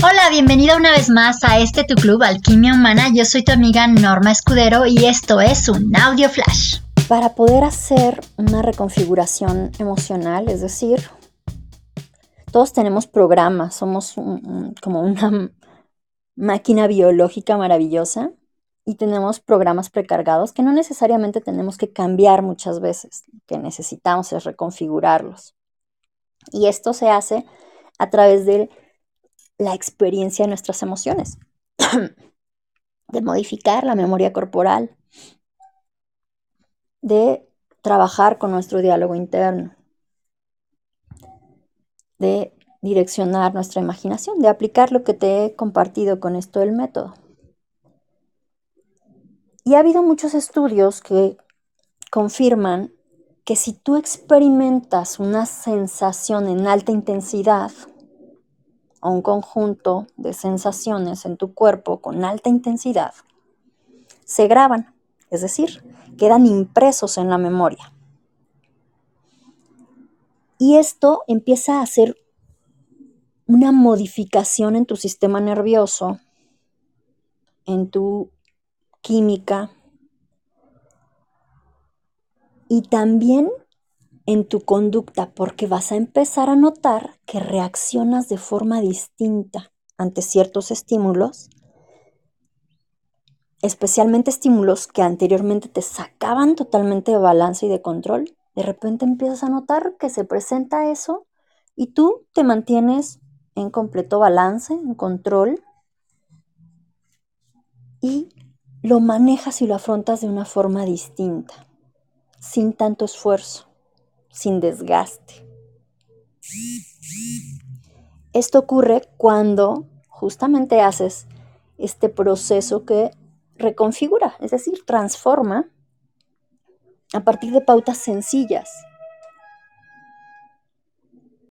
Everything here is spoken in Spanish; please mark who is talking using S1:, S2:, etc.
S1: Hola, bienvenida una vez más a este tu club Alquimia Humana. Yo soy tu amiga Norma Escudero y esto es un audio flash.
S2: Para poder hacer una reconfiguración emocional, es decir, todos tenemos programas, somos como una máquina biológica maravillosa y tenemos programas precargados que no necesariamente tenemos que cambiar muchas veces, lo que necesitamos es reconfigurarlos. Y esto se hace a través de la experiencia de nuestras emociones, de modificar la memoria corporal, de trabajar con nuestro diálogo interno, de direccionar nuestra imaginación, de aplicar lo que te he compartido con esto del método. Y ha habido muchos estudios que confirman que si tú experimentas una sensación en alta intensidad o un conjunto de sensaciones en tu cuerpo con alta intensidad, se graban, es decir, quedan impresos en la memoria. Y esto empieza a hacer una modificación en tu sistema nervioso, en tu química, y también en tu conducta, porque vas a empezar a notar que reaccionas de forma distinta ante ciertos estímulos, especialmente estímulos que anteriormente te sacaban totalmente de balance y de control. De repente empiezas a notar que se presenta eso y tú te mantienes en completo balance, en control, y lo manejas y lo afrontas de una forma distinta sin tanto esfuerzo, sin desgaste. Esto ocurre cuando justamente haces este proceso que reconfigura, es decir, transforma a partir de pautas sencillas